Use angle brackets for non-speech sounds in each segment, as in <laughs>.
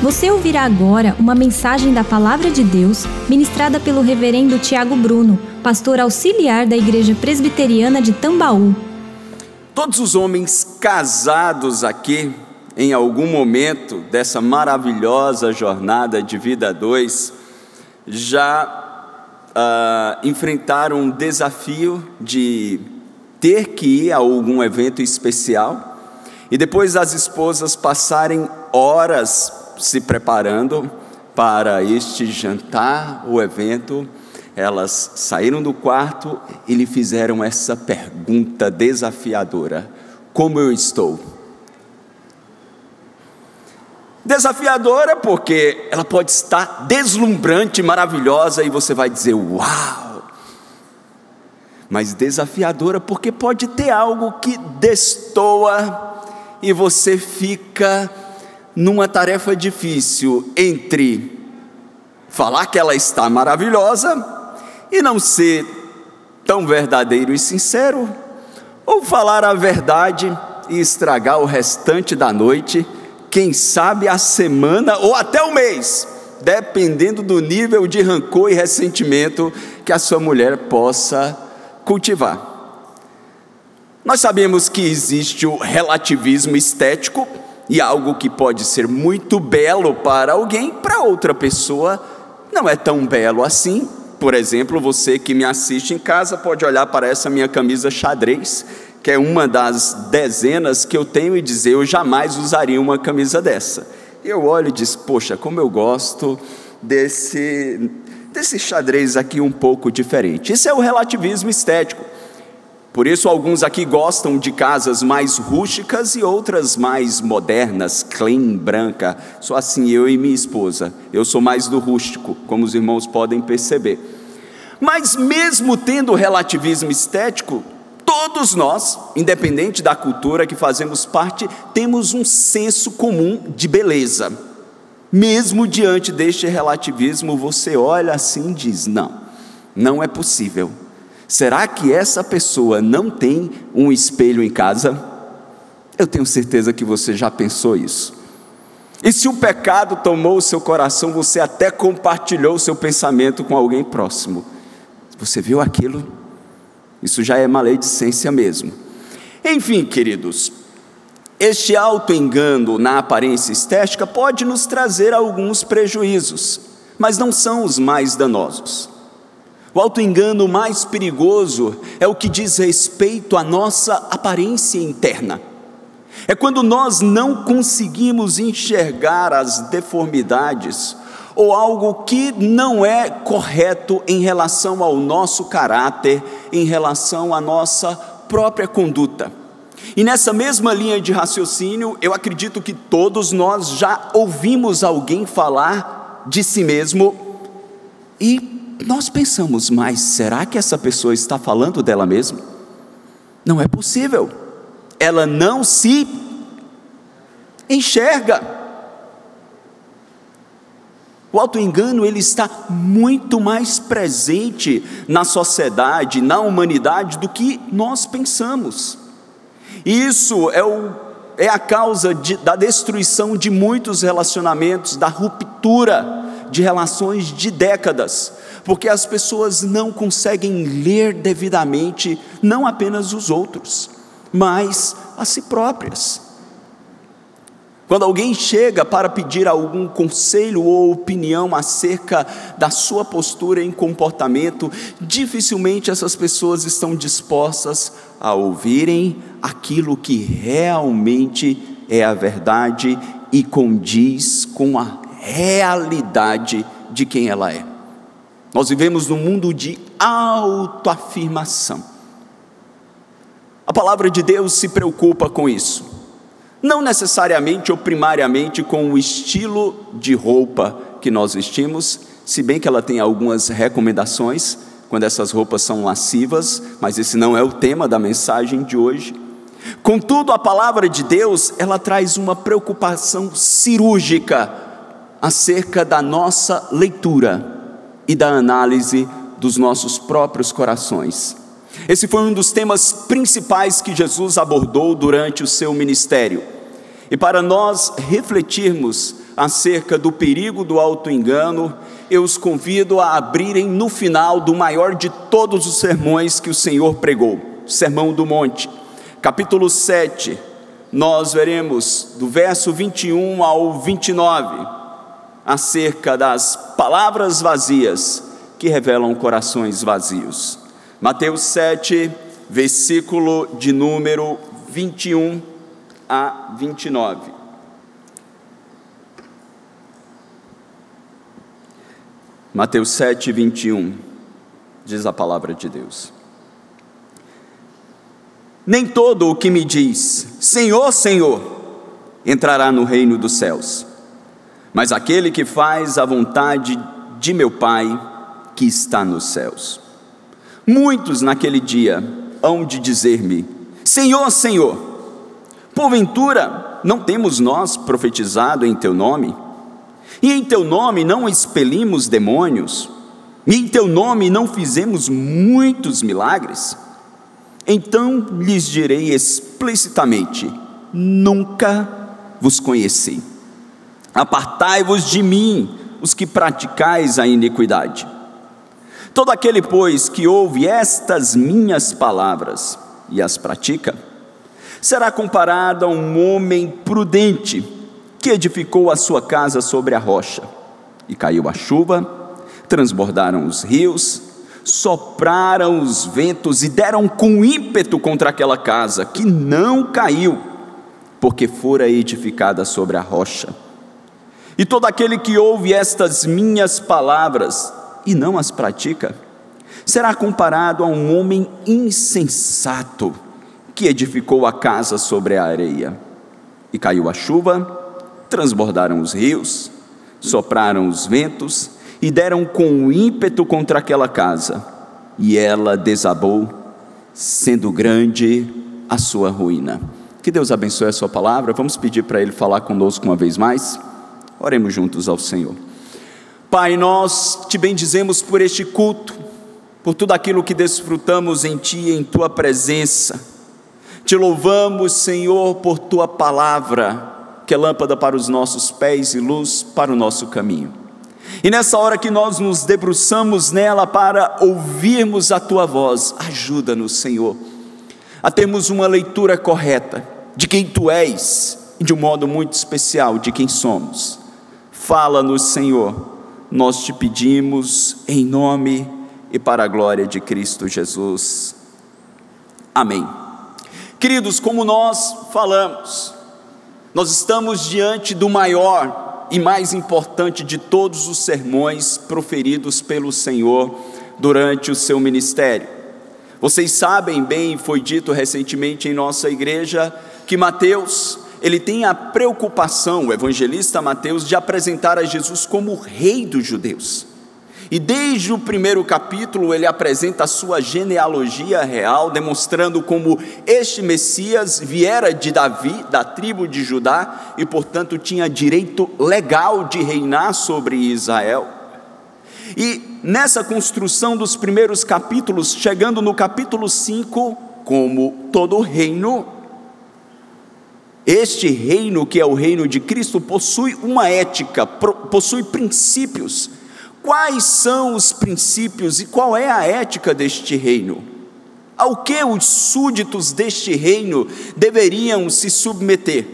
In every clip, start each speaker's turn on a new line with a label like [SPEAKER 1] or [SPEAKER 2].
[SPEAKER 1] Você ouvirá agora uma mensagem da Palavra de Deus ministrada pelo Reverendo Tiago Bruno, pastor auxiliar da Igreja Presbiteriana de Tambaú.
[SPEAKER 2] Todos os homens casados aqui, em algum momento dessa maravilhosa jornada de vida a dois, já uh, enfrentaram um desafio de ter que ir a algum evento especial e depois as esposas passarem horas se preparando para este jantar, o evento, elas saíram do quarto e lhe fizeram essa pergunta desafiadora: Como eu estou? Desafiadora porque ela pode estar deslumbrante, maravilhosa e você vai dizer: Uau! Mas desafiadora porque pode ter algo que destoa e você fica numa tarefa difícil entre falar que ela está maravilhosa e não ser tão verdadeiro e sincero, ou falar a verdade e estragar o restante da noite, quem sabe a semana ou até o mês, dependendo do nível de rancor e ressentimento que a sua mulher possa cultivar. Nós sabemos que existe o relativismo estético e algo que pode ser muito belo para alguém, para outra pessoa não é tão belo assim. Por exemplo, você que me assiste em casa pode olhar para essa minha camisa xadrez, que é uma das dezenas que eu tenho e dizer: eu jamais usaria uma camisa dessa. Eu olho e diz: poxa, como eu gosto desse, desse xadrez aqui um pouco diferente. Isso é o relativismo estético. Por isso, alguns aqui gostam de casas mais rústicas e outras mais modernas, clean, branca. Só assim eu e minha esposa. Eu sou mais do rústico, como os irmãos podem perceber. Mas, mesmo tendo relativismo estético, todos nós, independente da cultura que fazemos parte, temos um senso comum de beleza. Mesmo diante deste relativismo, você olha assim e diz: não, não é possível Será que essa pessoa não tem um espelho em casa? Eu tenho certeza que você já pensou isso. E se o pecado tomou o seu coração, você até compartilhou o seu pensamento com alguém próximo. Você viu aquilo? Isso já é maledicência mesmo. Enfim, queridos, este auto-engano na aparência estética pode nos trazer alguns prejuízos, mas não são os mais danosos. O auto-engano mais perigoso é o que diz respeito à nossa aparência interna. É quando nós não conseguimos enxergar as deformidades ou algo que não é correto em relação ao nosso caráter, em relação à nossa própria conduta. E nessa mesma linha de raciocínio, eu acredito que todos nós já ouvimos alguém falar de si mesmo e nós pensamos, mas será que essa pessoa está falando dela mesma? Não é possível. Ela não se enxerga. O autoengano ele está muito mais presente na sociedade, na humanidade do que nós pensamos. Isso é, o, é a causa de, da destruição de muitos relacionamentos, da ruptura de relações de décadas, porque as pessoas não conseguem ler devidamente não apenas os outros, mas a si próprias. Quando alguém chega para pedir algum conselho ou opinião acerca da sua postura em comportamento, dificilmente essas pessoas estão dispostas a ouvirem aquilo que realmente é a verdade e condiz com a realidade de quem ela é. Nós vivemos num mundo de autoafirmação. A palavra de Deus se preocupa com isso. Não necessariamente ou primariamente com o estilo de roupa que nós vestimos, se bem que ela tem algumas recomendações quando essas roupas são lascivas, mas esse não é o tema da mensagem de hoje. Contudo, a palavra de Deus, ela traz uma preocupação cirúrgica acerca da nossa leitura e da análise dos nossos próprios corações. Esse foi um dos temas principais que Jesus abordou durante o seu ministério. E para nós refletirmos acerca do perigo do auto-engano, eu os convido a abrirem no final do maior de todos os sermões que o Senhor pregou, Sermão do Monte, capítulo 7. Nós veremos do verso 21 ao 29 acerca das palavras vazias que revelam corações vazios. Mateus 7, versículo de número 21 a 29. Mateus 7, 21, diz a palavra de Deus. Nem todo o que me diz, Senhor, Senhor, entrará no reino dos céus, mas aquele que faz a vontade de meu Pai que está nos céus. Muitos naquele dia hão de dizer-me: Senhor, Senhor, porventura não temos nós profetizado em teu nome? E em teu nome não expelimos demônios, e em teu nome não fizemos muitos milagres. Então lhes direi explicitamente: Nunca vos conheci. Apartai-vos de mim, os que praticais a iniquidade. Todo aquele, pois, que ouve estas minhas palavras e as pratica, será comparado a um homem prudente que edificou a sua casa sobre a rocha. E caiu a chuva, transbordaram os rios, sopraram os ventos e deram com ímpeto contra aquela casa, que não caiu, porque fora edificada sobre a rocha. E todo aquele que ouve estas minhas palavras e não as pratica, será comparado a um homem insensato que edificou a casa sobre a areia. E caiu a chuva, transbordaram os rios, sopraram os ventos e deram com ímpeto contra aquela casa, e ela desabou, sendo grande a sua ruína. Que Deus abençoe a sua palavra. Vamos pedir para Ele falar conosco uma vez mais. Oremos juntos ao Senhor. Pai, nós te bendizemos por este culto, por tudo aquilo que desfrutamos em Ti, em Tua presença. Te louvamos, Senhor, por Tua palavra que é lâmpada para os nossos pés e luz para o nosso caminho. E nessa hora que nós nos debruçamos nela para ouvirmos a tua voz, ajuda-nos, Senhor, a termos uma leitura correta de quem tu és e de um modo muito especial de quem somos. Fala-nos, Senhor, nós te pedimos em nome e para a glória de Cristo Jesus. Amém. Queridos, como nós falamos, nós estamos diante do maior e mais importante de todos os sermões proferidos pelo Senhor durante o seu ministério. Vocês sabem bem, foi dito recentemente em nossa igreja, que Mateus, ele tem a preocupação, o evangelista Mateus, de apresentar a Jesus como o rei dos judeus. E desde o primeiro capítulo ele apresenta a sua genealogia real, demonstrando como este Messias viera de Davi, da tribo de Judá, e portanto tinha direito legal de reinar sobre Israel. E nessa construção dos primeiros capítulos, chegando no capítulo 5, como todo reino, este reino, que é o reino de Cristo, possui uma ética, possui princípios Quais são os princípios e qual é a ética deste reino? Ao que os súditos deste reino deveriam se submeter?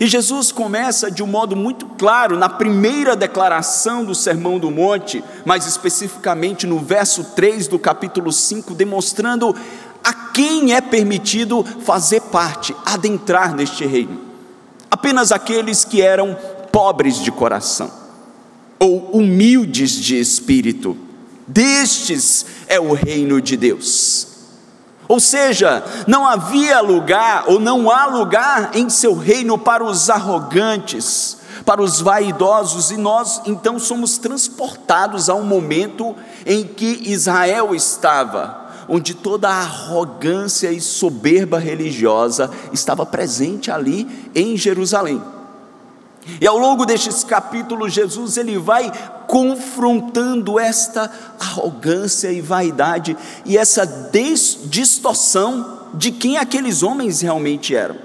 [SPEAKER 2] E Jesus começa de um modo muito claro na primeira declaração do Sermão do Monte, mais especificamente no verso 3 do capítulo 5, demonstrando a quem é permitido fazer parte, adentrar neste reino. Apenas aqueles que eram pobres de coração ou humildes de espírito. Destes é o reino de Deus. Ou seja, não havia lugar, ou não há lugar em seu reino para os arrogantes, para os vaidosos, e nós então somos transportados a um momento em que Israel estava, onde toda a arrogância e soberba religiosa estava presente ali em Jerusalém. E ao longo destes capítulos, Jesus ele vai confrontando esta arrogância e vaidade e essa distorção de quem aqueles homens realmente eram.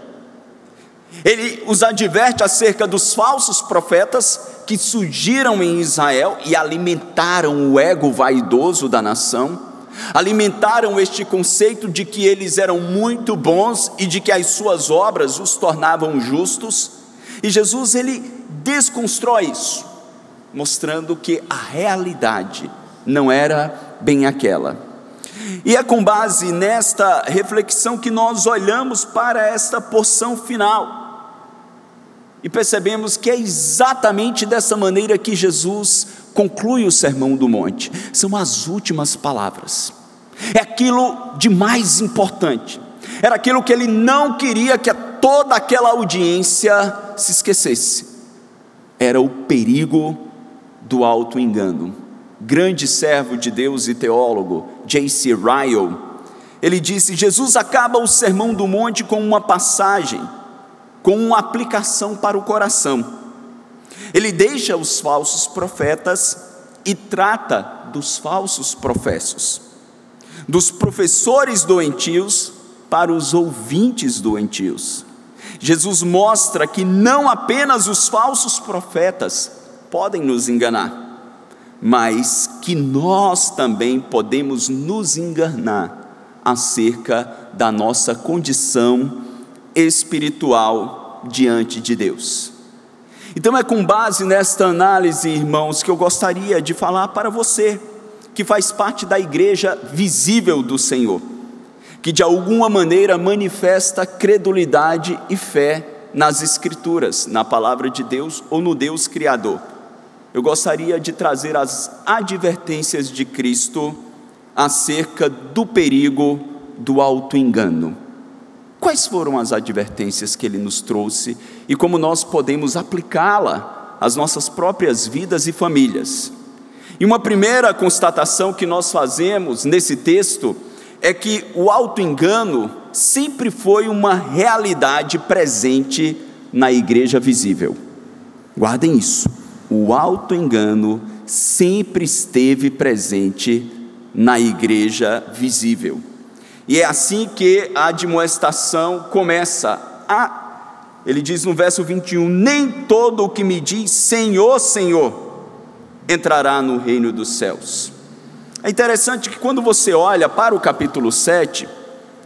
[SPEAKER 2] Ele os adverte acerca dos falsos profetas que surgiram em Israel e alimentaram o ego vaidoso da nação, alimentaram este conceito de que eles eram muito bons e de que as suas obras os tornavam justos. E Jesus ele desconstrói isso, mostrando que a realidade não era bem aquela. E é com base nesta reflexão que nós olhamos para esta porção final e percebemos que é exatamente dessa maneira que Jesus conclui o Sermão do Monte. São as últimas palavras. É aquilo de mais importante. Era aquilo que ele não queria que toda aquela audiência se esquecesse. Era o perigo do auto-engano. Grande servo de Deus e teólogo, J.C. Ryle, ele disse: Jesus acaba o Sermão do Monte com uma passagem com uma aplicação para o coração. Ele deixa os falsos profetas e trata dos falsos professos, dos professores doentios para os ouvintes doentios. Jesus mostra que não apenas os falsos profetas podem nos enganar, mas que nós também podemos nos enganar acerca da nossa condição espiritual diante de Deus. Então é com base nesta análise, irmãos, que eu gostaria de falar para você, que faz parte da igreja visível do Senhor, que de alguma maneira manifesta credulidade e fé nas Escrituras, na palavra de Deus ou no Deus Criador. Eu gostaria de trazer as advertências de Cristo acerca do perigo do auto-engano. Quais foram as advertências que ele nos trouxe e como nós podemos aplicá-la às nossas próprias vidas e famílias? E uma primeira constatação que nós fazemos nesse texto é que o auto-engano sempre foi uma realidade presente na igreja visível. Guardem isso. O auto-engano sempre esteve presente na igreja visível. E é assim que a admoestação começa. A, ele diz no verso 21: Nem todo o que me diz Senhor, Senhor entrará no reino dos céus. É interessante que quando você olha para o capítulo 7,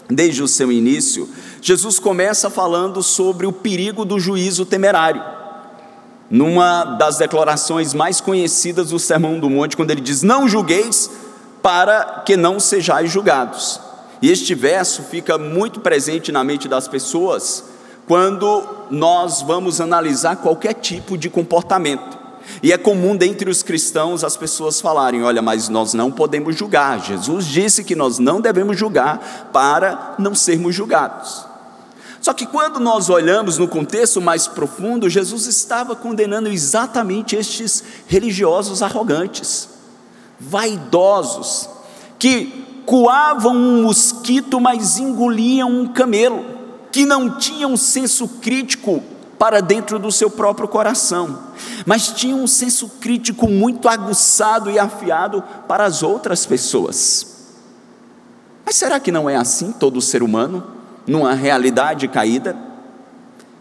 [SPEAKER 2] desde o seu início, Jesus começa falando sobre o perigo do juízo temerário. Numa das declarações mais conhecidas do Sermão do Monte, quando ele diz: Não julgueis para que não sejais julgados. E este verso fica muito presente na mente das pessoas quando nós vamos analisar qualquer tipo de comportamento. E é comum dentre os cristãos as pessoas falarem: olha, mas nós não podemos julgar. Jesus disse que nós não devemos julgar para não sermos julgados. Só que quando nós olhamos no contexto mais profundo, Jesus estava condenando exatamente estes religiosos arrogantes, vaidosos, que coavam um mosquito, mas engoliam um camelo, que não tinham um senso crítico para dentro do seu próprio coração, mas tinham um senso crítico muito aguçado e afiado para as outras pessoas. Mas será que não é assim todo ser humano, numa realidade caída?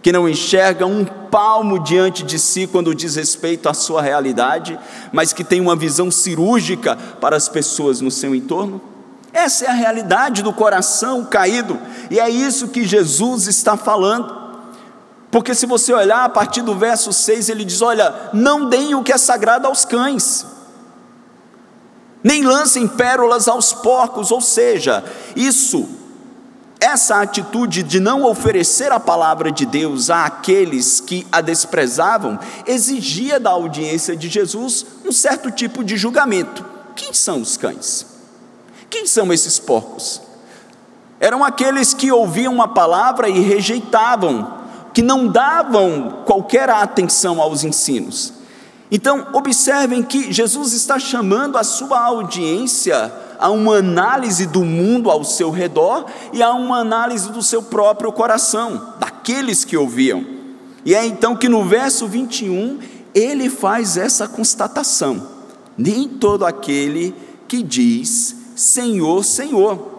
[SPEAKER 2] Que não enxerga um palmo diante de si quando diz respeito à sua realidade, mas que tem uma visão cirúrgica para as pessoas no seu entorno? Essa é a realidade do coração caído, e é isso que Jesus está falando. Porque se você olhar a partir do verso 6, ele diz: Olha, não deem o que é sagrado aos cães, nem lancem pérolas aos porcos, ou seja, isso, essa atitude de não oferecer a palavra de Deus àqueles que a desprezavam, exigia da audiência de Jesus um certo tipo de julgamento. Quem são os cães? Quem são esses porcos? Eram aqueles que ouviam uma palavra e rejeitavam, que não davam qualquer atenção aos ensinos. Então, observem que Jesus está chamando a sua audiência a uma análise do mundo ao seu redor e a uma análise do seu próprio coração, daqueles que ouviam. E é então que no verso 21 ele faz essa constatação: nem todo aquele que diz Senhor, Senhor.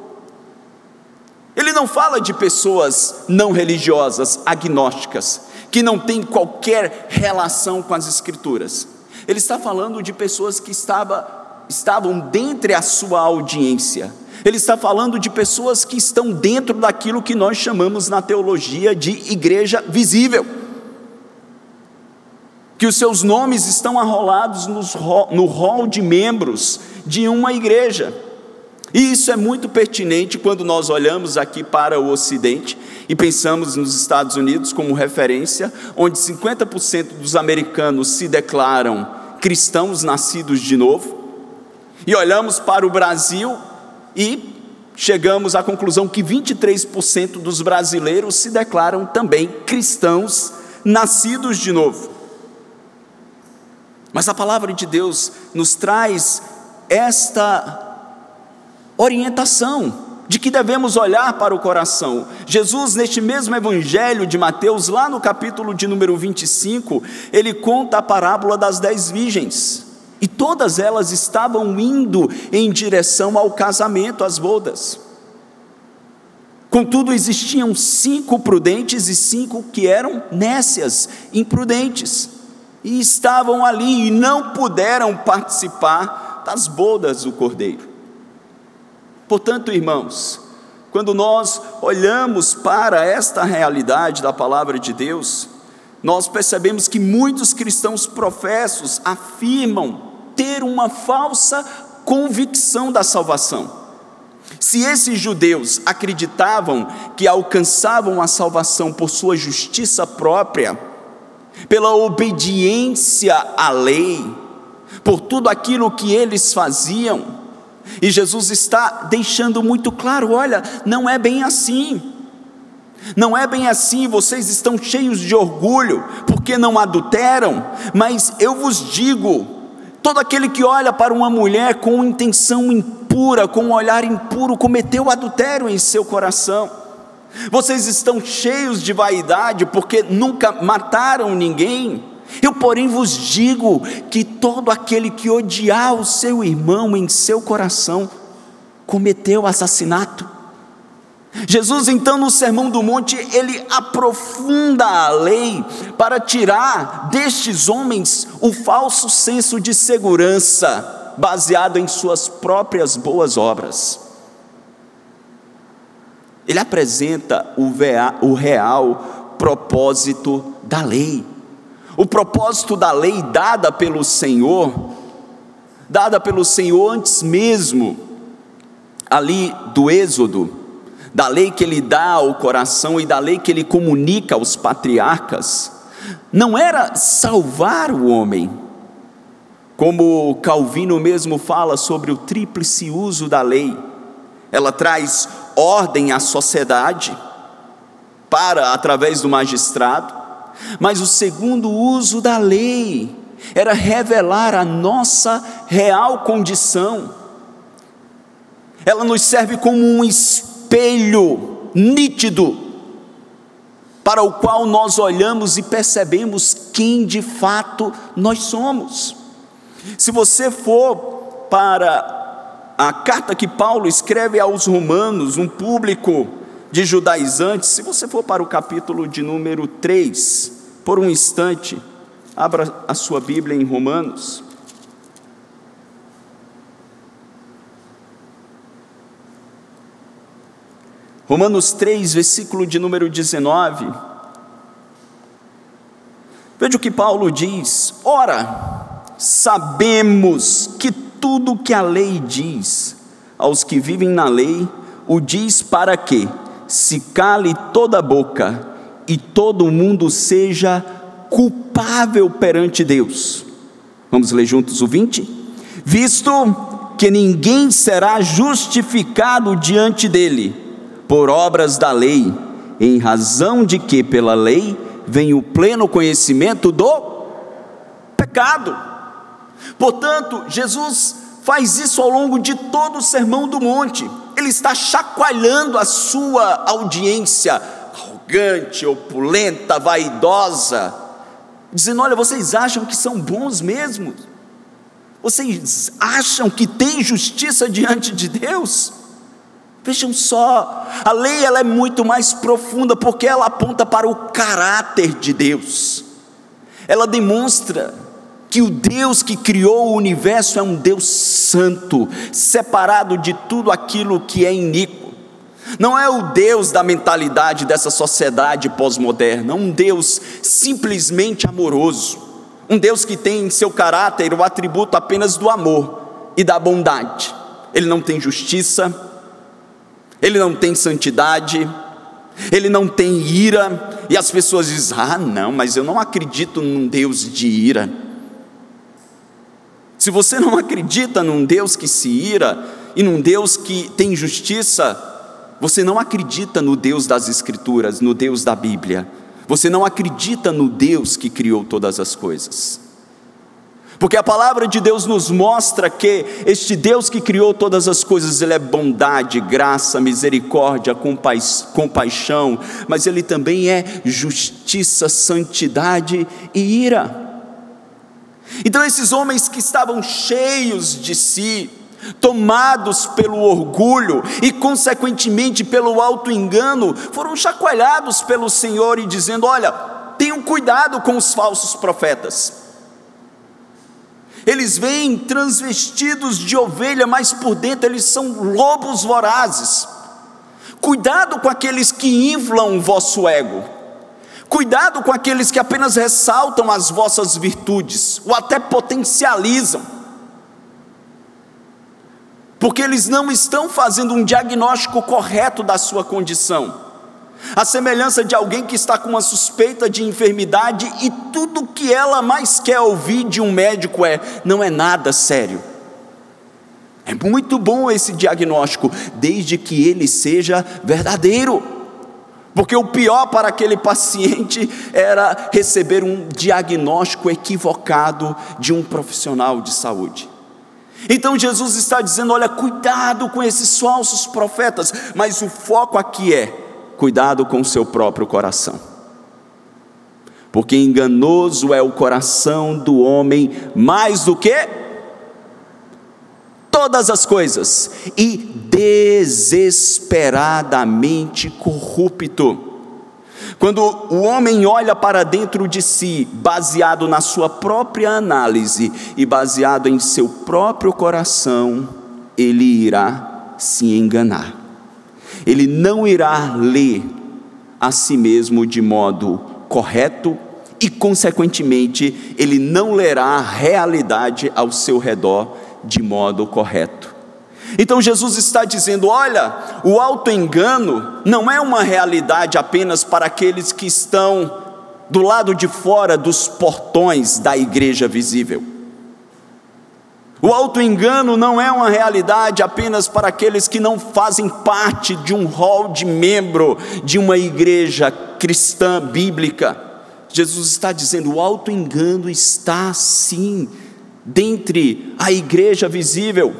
[SPEAKER 2] Ele não fala de pessoas não religiosas, agnósticas, que não têm qualquer relação com as Escrituras. Ele está falando de pessoas que estava, estavam dentre a sua audiência. Ele está falando de pessoas que estão dentro daquilo que nós chamamos na teologia de igreja visível. Que os seus nomes estão arrolados no rol de membros de uma igreja. E isso é muito pertinente quando nós olhamos aqui para o Ocidente e pensamos nos Estados Unidos como referência, onde 50% dos americanos se declaram cristãos nascidos de novo, e olhamos para o Brasil e chegamos à conclusão que 23% dos brasileiros se declaram também cristãos nascidos de novo. Mas a palavra de Deus nos traz esta orientação de que devemos olhar para o coração. Jesus, neste mesmo evangelho de Mateus, lá no capítulo de número 25, ele conta a parábola das dez virgens. E todas elas estavam indo em direção ao casamento, às bodas. Contudo, existiam cinco prudentes e cinco que eram nécias, imprudentes. E estavam ali e não puderam participar das bodas do cordeiro. Portanto, irmãos, quando nós olhamos para esta realidade da palavra de Deus, nós percebemos que muitos cristãos professos afirmam ter uma falsa convicção da salvação. Se esses judeus acreditavam que alcançavam a salvação por sua justiça própria, pela obediência à lei, por tudo aquilo que eles faziam, e Jesus está deixando muito claro: olha, não é bem assim. Não é bem assim, vocês estão cheios de orgulho, porque não adulteram, mas eu vos digo: todo aquele que olha para uma mulher com intenção impura, com um olhar impuro, cometeu adultério em seu coração. Vocês estão cheios de vaidade, porque nunca mataram ninguém, eu, porém, vos digo que todo aquele que odiar o seu irmão em seu coração cometeu assassinato. Jesus, então, no Sermão do Monte, ele aprofunda a lei para tirar destes homens o falso senso de segurança baseado em suas próprias boas obras. Ele apresenta o real propósito da lei. O propósito da lei dada pelo Senhor, dada pelo Senhor antes mesmo, ali do Êxodo, da lei que ele dá ao coração e da lei que ele comunica aos patriarcas, não era salvar o homem, como Calvino mesmo fala sobre o tríplice uso da lei, ela traz ordem à sociedade, para, através do magistrado, mas o segundo uso da lei era revelar a nossa real condição. Ela nos serve como um espelho nítido para o qual nós olhamos e percebemos quem de fato nós somos. Se você for para a carta que Paulo escreve aos Romanos, um público de judaizantes, se você for para o capítulo de número 3, por um instante, abra a sua Bíblia em Romanos. Romanos 3, versículo de número 19. Veja o que Paulo diz: Ora, sabemos que tudo que a lei diz aos que vivem na lei, o diz para que se cale toda a boca e todo mundo seja culpável perante Deus. Vamos ler juntos o 20? Visto que ninguém será justificado diante dele por obras da lei, em razão de que pela lei vem o pleno conhecimento do pecado. Portanto, Jesus faz isso ao longo de todo o sermão do monte ele está chacoalhando a sua audiência, arrogante, opulenta, vaidosa, dizendo: Olha, vocês acham que são bons mesmo? Vocês acham que tem justiça diante de Deus? Vejam só, a lei ela é muito mais profunda porque ela aponta para o caráter de Deus. Ela demonstra que o Deus que criou o universo é um Deus santo, separado de tudo aquilo que é iníquo. Não é o Deus da mentalidade dessa sociedade pós-moderna, um Deus simplesmente amoroso, um Deus que tem em seu caráter o atributo apenas do amor e da bondade. Ele não tem justiça, ele não tem santidade, ele não tem ira, e as pessoas dizem: ah, não, mas eu não acredito num Deus de ira. Se você não acredita num Deus que se ira e num Deus que tem justiça, você não acredita no Deus das Escrituras, no Deus da Bíblia. Você não acredita no Deus que criou todas as coisas. Porque a palavra de Deus nos mostra que este Deus que criou todas as coisas, Ele é bondade, graça, misericórdia, compa compaixão, mas Ele também é justiça, santidade e ira. Então, esses homens que estavam cheios de si, tomados pelo orgulho e, consequentemente, pelo auto-engano, foram chacoalhados pelo Senhor e dizendo: Olha, tenham cuidado com os falsos profetas. Eles vêm transvestidos de ovelha, mas por dentro eles são lobos vorazes. Cuidado com aqueles que inflam o vosso ego. Cuidado com aqueles que apenas ressaltam as vossas virtudes, ou até potencializam. Porque eles não estão fazendo um diagnóstico correto da sua condição a semelhança de alguém que está com uma suspeita de enfermidade e tudo que ela mais quer ouvir de um médico é: não é nada sério. É muito bom esse diagnóstico, desde que ele seja verdadeiro. Porque o pior para aquele paciente <laughs> era receber um diagnóstico equivocado de um profissional de saúde. Então Jesus está dizendo: olha, cuidado com esses falsos profetas, mas o foco aqui é cuidado com o seu próprio coração. Porque enganoso é o coração do homem mais do que todas as coisas, e desesperadamente corrupto. Quando o homem olha para dentro de si, baseado na sua própria análise e baseado em seu próprio coração, ele irá se enganar ele não irá ler a si mesmo de modo correto e, consequentemente, ele não lerá a realidade ao seu redor de modo correto. Então Jesus está dizendo: olha, o auto-engano não é uma realidade apenas para aqueles que estão do lado de fora dos portões da igreja visível. O auto-engano não é uma realidade apenas para aqueles que não fazem parte de um rol de membro de uma igreja cristã bíblica. Jesus está dizendo: o auto-engano está sim dentre a igreja visível.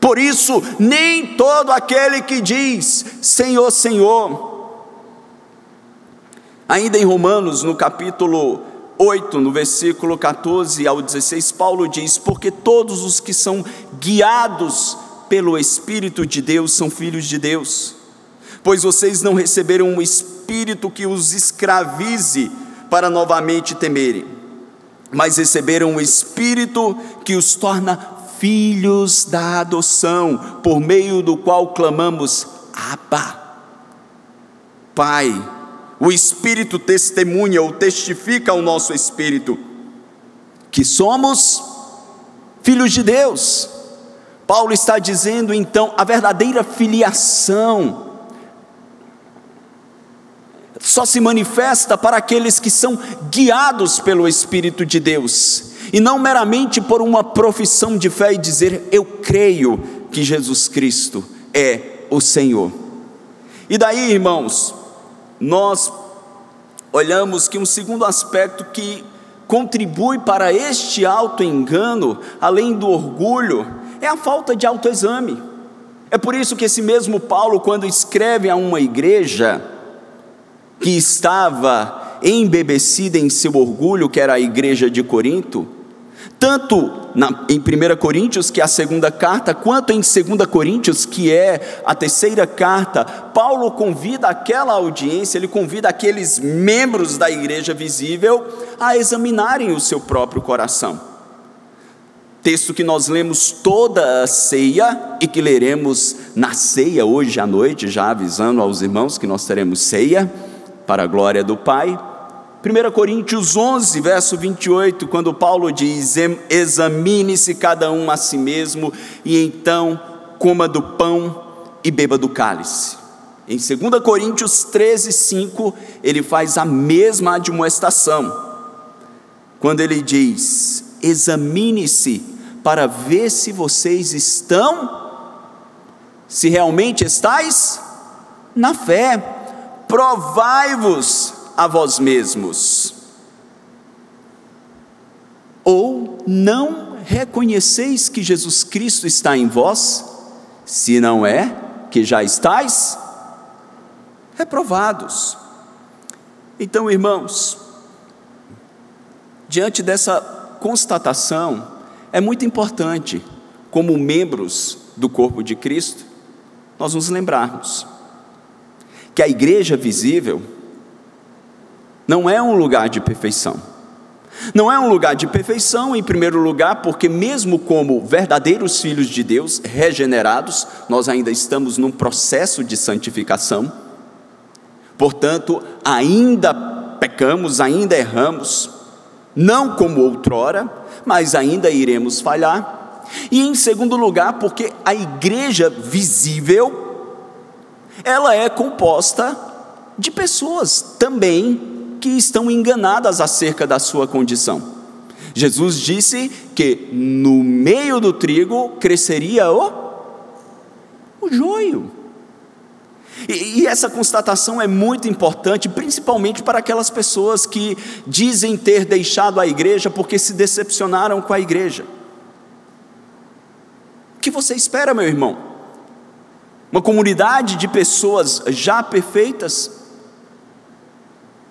[SPEAKER 2] Por isso, nem todo aquele que diz Senhor, Senhor. Ainda em Romanos, no capítulo 8, no versículo 14 ao 16, Paulo diz: Porque todos os que são guiados pelo Espírito de Deus são filhos de Deus, pois vocês não receberam um espírito que os escravize para novamente temerem, mas receberam um espírito que os torna filhos da adoção, por meio do qual clamamos: Abba, Pai. O Espírito testemunha ou testifica ao nosso espírito que somos filhos de Deus. Paulo está dizendo então a verdadeira filiação só se manifesta para aqueles que são guiados pelo Espírito de Deus e não meramente por uma profissão de fé e dizer eu creio que Jesus Cristo é o Senhor. E daí, irmãos, nós olhamos que um segundo aspecto que contribui para este auto-engano, além do orgulho, é a falta de autoexame. É por isso que esse mesmo Paulo, quando escreve a uma igreja que estava embebecida em seu orgulho, que era a igreja de Corinto, tanto na, em 1 Coríntios, que é a segunda carta, quanto em 2 Coríntios, que é a terceira carta, Paulo convida aquela audiência, ele convida aqueles membros da igreja visível a examinarem o seu próprio coração. Texto que nós lemos toda a ceia e que leremos na ceia hoje à noite, já avisando aos irmãos que nós teremos ceia para a glória do Pai. 1 Coríntios 11, verso 28, quando Paulo diz: Examine-se cada um a si mesmo, e então coma do pão e beba do cálice. Em 2 Coríntios 13, 5, ele faz a mesma admoestação, quando ele diz: Examine-se para ver se vocês estão, se realmente estáis na fé, provai-vos a vós mesmos? Ou não reconheceis que Jesus Cristo está em vós? Se não é, que já estáis reprovados. Então, irmãos, diante dessa constatação, é muito importante, como membros do corpo de Cristo, nós nos lembrarmos que a igreja visível não é um lugar de perfeição. Não é um lugar de perfeição, em primeiro lugar, porque, mesmo como verdadeiros filhos de Deus, regenerados, nós ainda estamos num processo de santificação. Portanto, ainda pecamos, ainda erramos, não como outrora, mas ainda iremos falhar. E em segundo lugar, porque a igreja visível, ela é composta de pessoas também que estão enganadas acerca da sua condição. Jesus disse que no meio do trigo cresceria o, o joio. E, e, essa constatação é muito importante, principalmente para aquelas pessoas que dizem ter deixado a igreja porque se decepcionaram com a igreja. O que você espera, meu irmão? Uma comunidade de pessoas já perfeitas?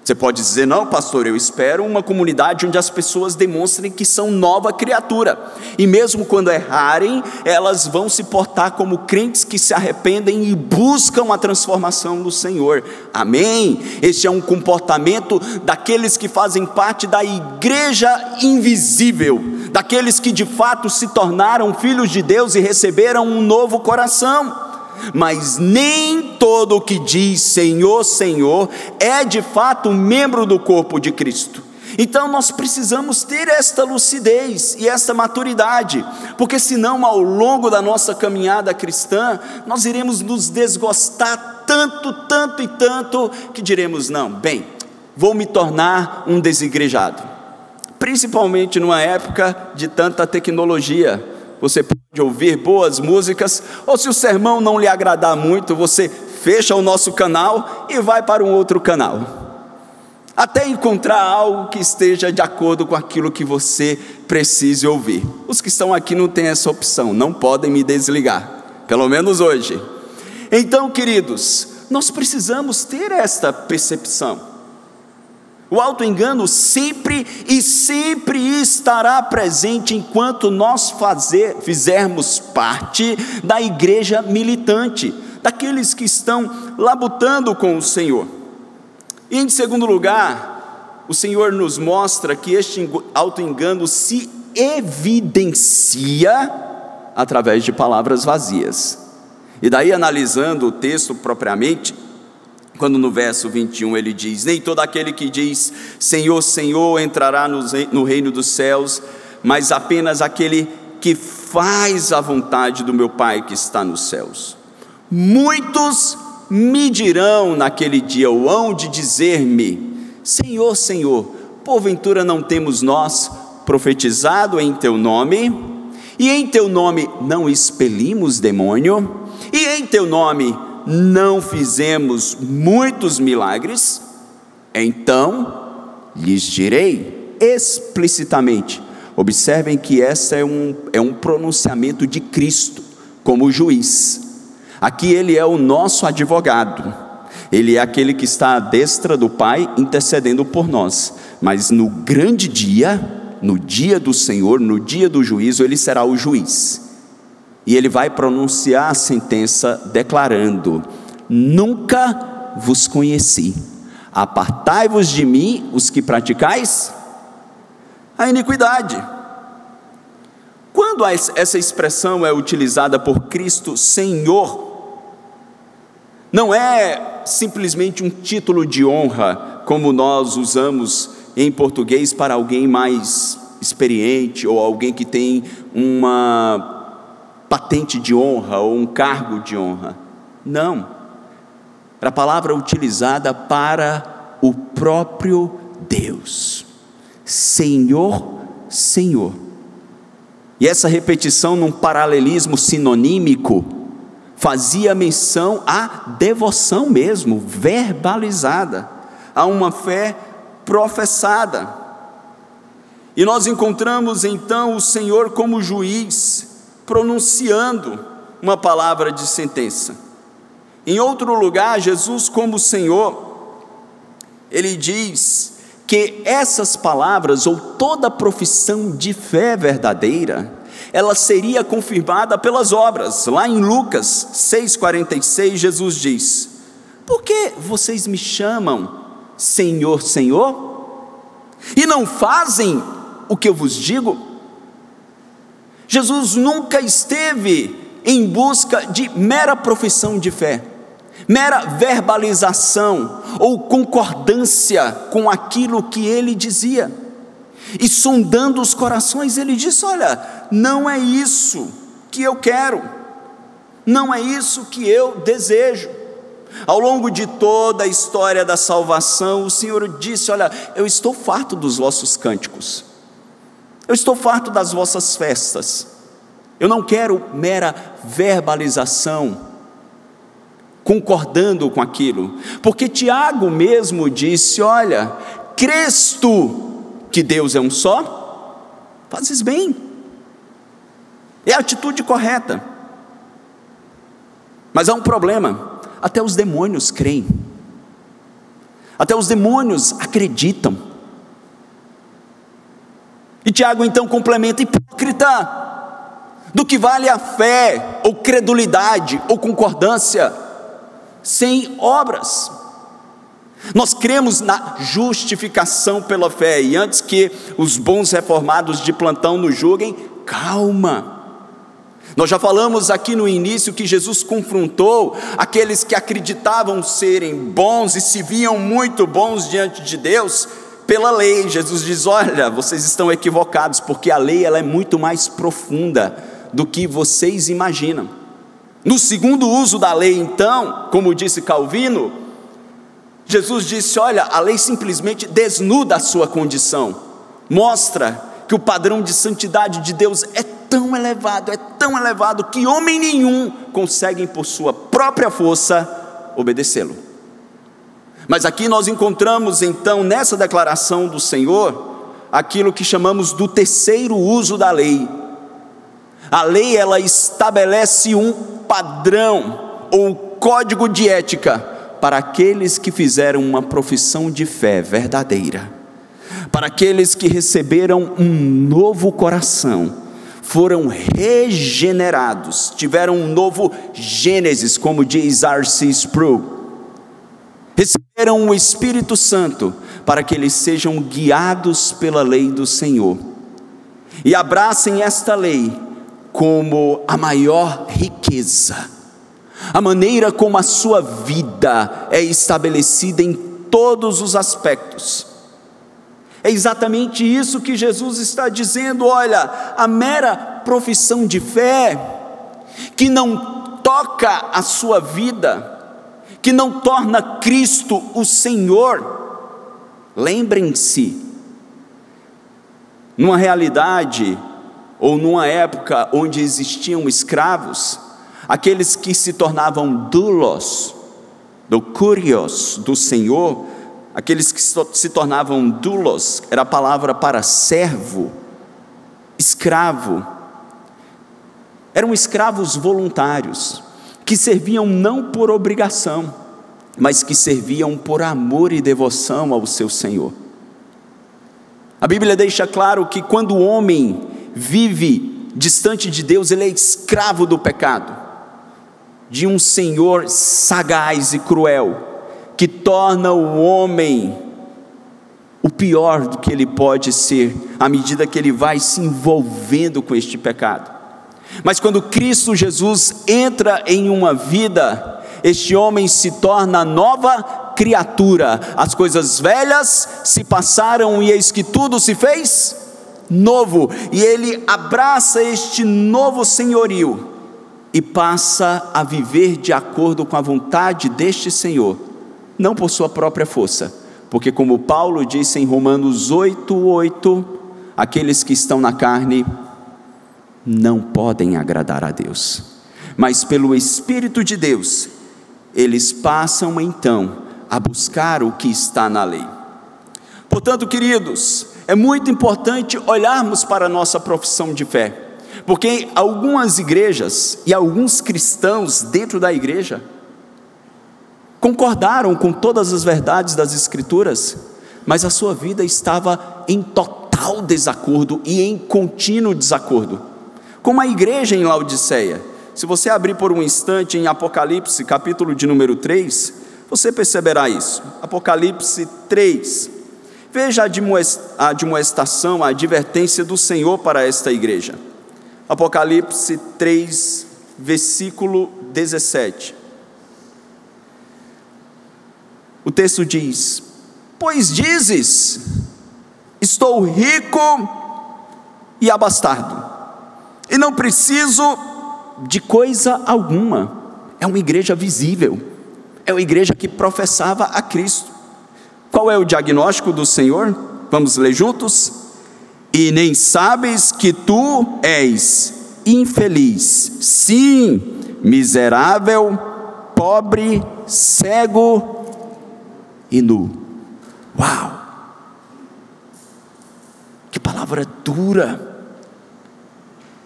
[SPEAKER 2] Você pode dizer, não, pastor, eu espero uma comunidade onde as pessoas demonstrem que são nova criatura, e mesmo quando errarem, elas vão se portar como crentes que se arrependem e buscam a transformação do Senhor. Amém? Este é um comportamento daqueles que fazem parte da igreja invisível, daqueles que de fato se tornaram filhos de Deus e receberam um novo coração mas nem todo o que diz Senhor, Senhor é de fato membro do corpo de Cristo. Então nós precisamos ter esta lucidez e esta maturidade, porque senão ao longo da nossa caminhada cristã, nós iremos nos desgostar tanto, tanto e tanto, que diremos: não, bem, vou me tornar um desigrejado. Principalmente numa época de tanta tecnologia, você pode ouvir boas músicas, ou se o sermão não lhe agradar muito, você fecha o nosso canal e vai para um outro canal. Até encontrar algo que esteja de acordo com aquilo que você precise ouvir. Os que estão aqui não têm essa opção, não podem me desligar, pelo menos hoje. Então, queridos, nós precisamos ter esta percepção. O auto-engano sempre e sempre estará presente enquanto nós fazer, fizermos parte da igreja militante, daqueles que estão labutando com o Senhor. E em segundo lugar, o Senhor nos mostra que este auto-engano se evidencia através de palavras vazias. E daí, analisando o texto propriamente, quando no verso 21 ele diz: Nem todo aquele que diz Senhor, Senhor entrará no reino dos céus, mas apenas aquele que faz a vontade do meu Pai que está nos céus. Muitos me dirão naquele dia, ou hão de dizer-me: Senhor, Senhor, porventura não temos nós profetizado em teu nome? E em teu nome não expelimos demônio? E em teu nome não fizemos muitos milagres, então lhes direi explicitamente. Observem que essa é um, é um pronunciamento de Cristo como juiz. Aqui ele é o nosso advogado, ele é aquele que está à destra do Pai intercedendo por nós. Mas no grande dia, no dia do Senhor, no dia do juízo, ele será o juiz. E ele vai pronunciar a sentença declarando: Nunca vos conheci. Apartai-vos de mim, os que praticais a iniquidade. Quando essa expressão é utilizada por Cristo Senhor, não é simplesmente um título de honra, como nós usamos em português para alguém mais experiente ou alguém que tem uma patente de honra ou um cargo de honra. Não. Era a palavra utilizada para o próprio Deus. Senhor, Senhor. E essa repetição num paralelismo sinonímico fazia menção à devoção mesmo, verbalizada, a uma fé professada. E nós encontramos então o Senhor como juiz, pronunciando uma palavra de sentença. Em outro lugar, Jesus, como Senhor, ele diz que essas palavras, ou toda profissão de fé verdadeira, ela seria confirmada pelas obras. Lá em Lucas 6,46, Jesus diz: Por que vocês me chamam Senhor, Senhor, e não fazem o que eu vos digo? Jesus nunca esteve em busca de mera profissão de fé, mera verbalização ou concordância com aquilo que ele dizia. E sondando os corações, ele disse: Olha, não é isso que eu quero, não é isso que eu desejo. Ao longo de toda a história da salvação, o Senhor disse: Olha, eu estou farto dos vossos cânticos, eu estou farto das vossas festas, eu não quero mera verbalização, concordando com aquilo, porque Tiago mesmo disse: Olha, crês tu que Deus é um só, fazes bem, é a atitude correta. Mas há um problema: até os demônios creem, até os demônios acreditam. E Tiago então complementa: hipócrita, do que vale a fé, ou credulidade, ou concordância, sem obras. Nós cremos na justificação pela fé, e antes que os bons reformados de plantão nos julguem, calma. Nós já falamos aqui no início que Jesus confrontou aqueles que acreditavam serem bons e se viam muito bons diante de Deus pela lei. Jesus diz: "Olha, vocês estão equivocados, porque a lei ela é muito mais profunda do que vocês imaginam". No segundo uso da lei, então, como disse Calvino, Jesus disse: Olha, a lei simplesmente desnuda a sua condição, mostra que o padrão de santidade de Deus é tão elevado, é tão elevado, que homem nenhum consegue, por sua própria força, obedecê-lo. Mas aqui nós encontramos então, nessa declaração do Senhor, aquilo que chamamos do terceiro uso da lei. A lei ela estabelece um padrão ou código de ética para aqueles que fizeram uma profissão de fé verdadeira, para aqueles que receberam um novo coração, foram regenerados, tiveram um novo Gênesis, como diz R.C. Sproul, receberam o Espírito Santo para que eles sejam guiados pela lei do Senhor e abracem esta lei como a maior riqueza a maneira como a sua vida é estabelecida em todos os aspectos. É exatamente isso que Jesus está dizendo. Olha, a mera profissão de fé, que não toca a sua vida, que não torna Cristo o Senhor, lembrem-se, numa realidade ou numa época onde existiam escravos, aqueles que se tornavam dulos, do curios do Senhor, aqueles que se tornavam dulos, era a palavra para servo, escravo, eram escravos voluntários, que serviam não por obrigação, mas que serviam por amor e devoção ao seu Senhor. A Bíblia deixa claro que quando o homem vive distante de Deus, ele é escravo do pecado, de um Senhor sagaz e cruel, que torna o homem o pior do que ele pode ser, à medida que ele vai se envolvendo com este pecado. Mas quando Cristo Jesus entra em uma vida, este homem se torna nova criatura. As coisas velhas se passaram e eis que tudo se fez novo. E ele abraça este novo senhorio e passa a viver de acordo com a vontade deste Senhor, não por sua própria força, porque como Paulo disse em Romanos 8:8, aqueles que estão na carne não podem agradar a Deus. Mas pelo espírito de Deus, eles passam então a buscar o que está na lei. Portanto, queridos, é muito importante olharmos para a nossa profissão de fé, porque algumas igrejas e alguns cristãos dentro da igreja concordaram com todas as verdades das Escrituras, mas a sua vida estava em total desacordo e em contínuo desacordo. Como a igreja em Laodiceia. Se você abrir por um instante em Apocalipse, capítulo de número 3, você perceberá isso. Apocalipse 3. Veja a admoestação, a advertência do Senhor para esta igreja. Apocalipse 3, versículo 17. O texto diz: Pois dizes, estou rico e abastado, e não preciso de coisa alguma. É uma igreja visível, é uma igreja que professava a Cristo. Qual é o diagnóstico do Senhor? Vamos ler juntos? E nem sabes que tu és infeliz, sim, miserável, pobre, cego e nu. Uau! Que palavra dura!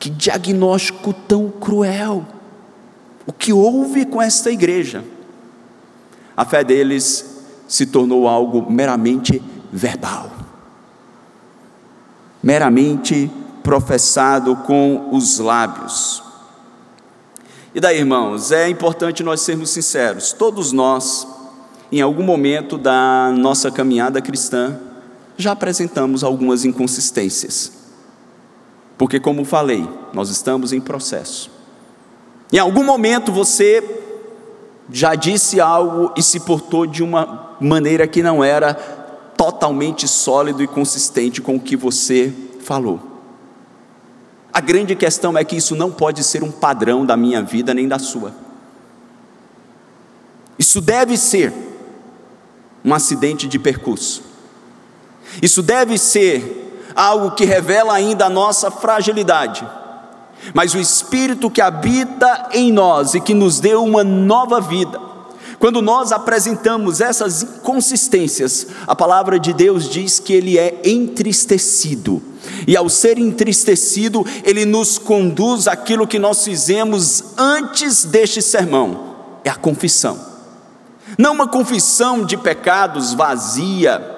[SPEAKER 2] Que diagnóstico tão cruel! O que houve com esta igreja? A fé deles se tornou algo meramente verbal, meramente professado com os lábios. E daí, irmãos, é importante nós sermos sinceros, todos nós em algum momento da nossa caminhada cristã, já apresentamos algumas inconsistências. Porque, como falei, nós estamos em processo. Em algum momento você já disse algo e se portou de uma maneira que não era totalmente sólido e consistente com o que você falou. A grande questão é que isso não pode ser um padrão da minha vida nem da sua. Isso deve ser um acidente de percurso. Isso deve ser algo que revela ainda a nossa fragilidade, mas o Espírito que habita em nós e que nos deu uma nova vida. Quando nós apresentamos essas inconsistências, a palavra de Deus diz que ele é entristecido. E ao ser entristecido, ele nos conduz àquilo que nós fizemos antes deste sermão, é a confissão. Não uma confissão de pecados vazia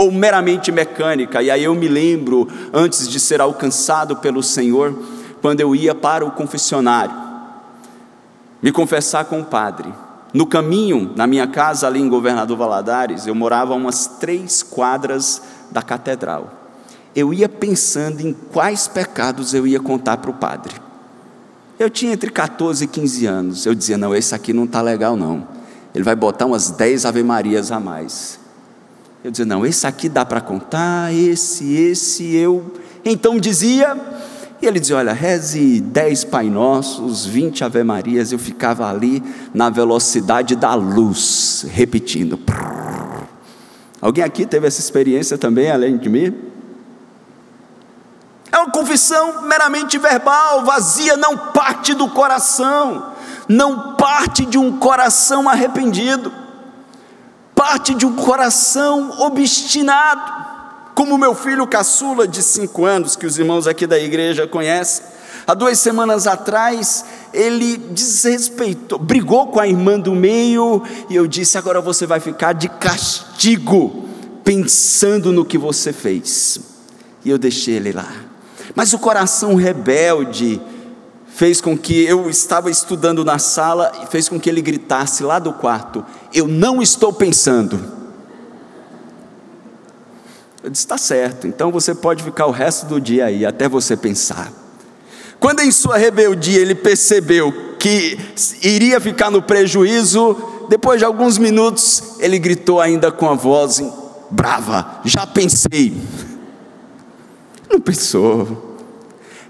[SPEAKER 2] ou meramente mecânica. E aí eu me lembro, antes de ser alcançado pelo Senhor, quando eu ia para o confessionário, me confessar com o padre. No caminho, na minha casa ali em Governador Valadares, eu morava a umas três quadras da catedral. Eu ia pensando em quais pecados eu ia contar para o padre. Eu tinha entre 14 e 15 anos. Eu dizia: não, esse aqui não está legal, não ele vai botar umas 10 Ave Marias a mais. Eu dizia, não, esse aqui dá para contar, esse, esse, eu. Então dizia, e ele dizia, olha, reze 10 Pai Nossos, 20 Ave Marias, eu ficava ali na velocidade da luz, repetindo. Alguém aqui teve essa experiência também, além de mim? É uma confissão meramente verbal, vazia, não parte do coração não parte de um coração arrependido, parte de um coração obstinado, como meu filho caçula de cinco anos, que os irmãos aqui da igreja conhecem. Há duas semanas atrás, ele desrespeitou, brigou com a irmã do meio, e eu disse: agora você vai ficar de castigo, pensando no que você fez. e eu deixei ele lá. Mas o coração rebelde fez com que eu estava estudando na sala e fez com que ele gritasse lá do quarto: Eu não estou pensando. Eu disse: Está certo, então você pode ficar o resto do dia aí, até você pensar. Quando em sua rebeldia ele percebeu que iria ficar no prejuízo, depois de alguns minutos ele gritou ainda com a voz brava: Já pensei. Não pensou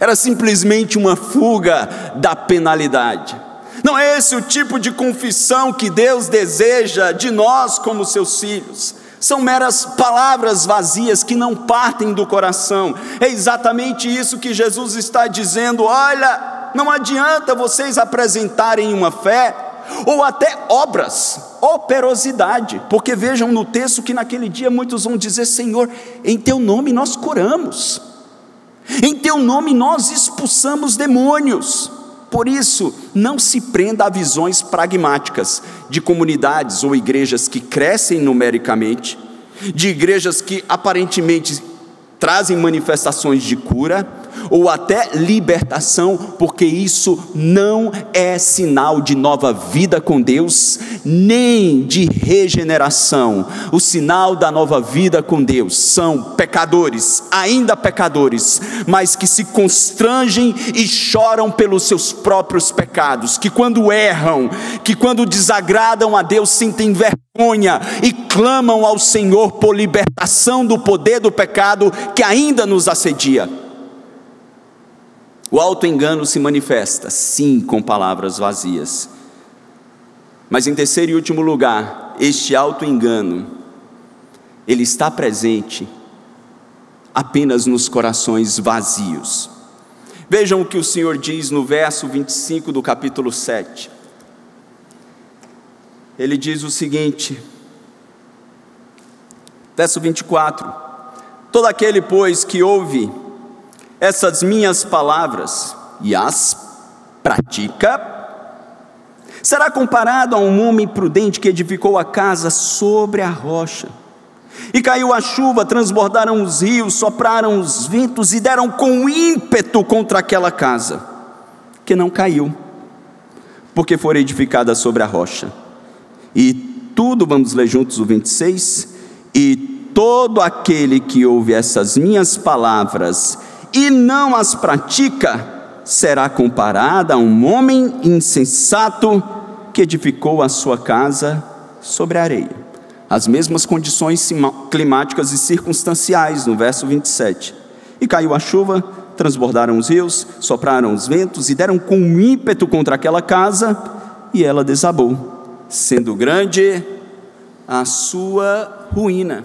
[SPEAKER 2] era simplesmente uma fuga da penalidade. Não é esse o tipo de confissão que Deus deseja de nós como seus filhos. São meras palavras vazias que não partem do coração. É exatamente isso que Jesus está dizendo. Olha, não adianta vocês apresentarem uma fé ou até obras, operosidade, porque vejam no texto que naquele dia muitos vão dizer: Senhor, em teu nome nós curamos. Em teu nome nós expulsamos demônios. Por isso, não se prenda a visões pragmáticas de comunidades ou igrejas que crescem numericamente, de igrejas que aparentemente trazem manifestações de cura, ou até libertação, porque isso não é sinal de nova vida com Deus, nem de regeneração. O sinal da nova vida com Deus são pecadores, ainda pecadores, mas que se constrangem e choram pelos seus próprios pecados, que quando erram, que quando desagradam a Deus sentem vergonha e clamam ao Senhor por libertação do poder do pecado que ainda nos assedia. O auto-engano se manifesta, sim, com palavras vazias. Mas em terceiro e último lugar, este auto-engano, ele está presente apenas nos corações vazios. Vejam o que o Senhor diz no verso 25 do capítulo 7. Ele diz o seguinte, verso 24: Todo aquele, pois, que ouve essas minhas palavras e as pratica, será comparado a um homem prudente que edificou a casa sobre a rocha. E caiu a chuva, transbordaram os rios, sopraram os ventos e deram com ímpeto contra aquela casa, que não caiu, porque foi edificada sobre a rocha. E tudo, vamos ler juntos o 26, e todo aquele que ouve essas minhas palavras e não as pratica, será comparada a um homem insensato que edificou a sua casa sobre a areia. As mesmas condições climáticas e circunstanciais, no verso 27. E caiu a chuva, transbordaram os rios, sopraram os ventos e deram com ímpeto contra aquela casa, e ela desabou, sendo grande a sua ruína.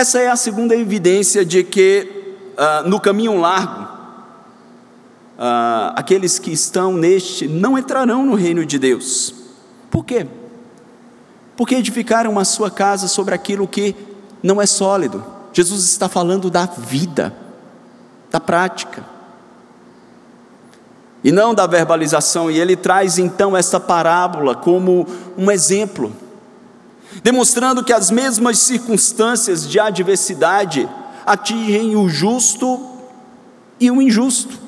[SPEAKER 2] Essa é a segunda evidência de que uh, no caminho largo, uh, aqueles que estão neste não entrarão no reino de Deus. Por quê? Porque edificaram a sua casa sobre aquilo que não é sólido. Jesus está falando da vida, da prática. E não da verbalização, e ele traz então essa parábola como um exemplo demonstrando que as mesmas circunstâncias de adversidade atingem o justo e o injusto.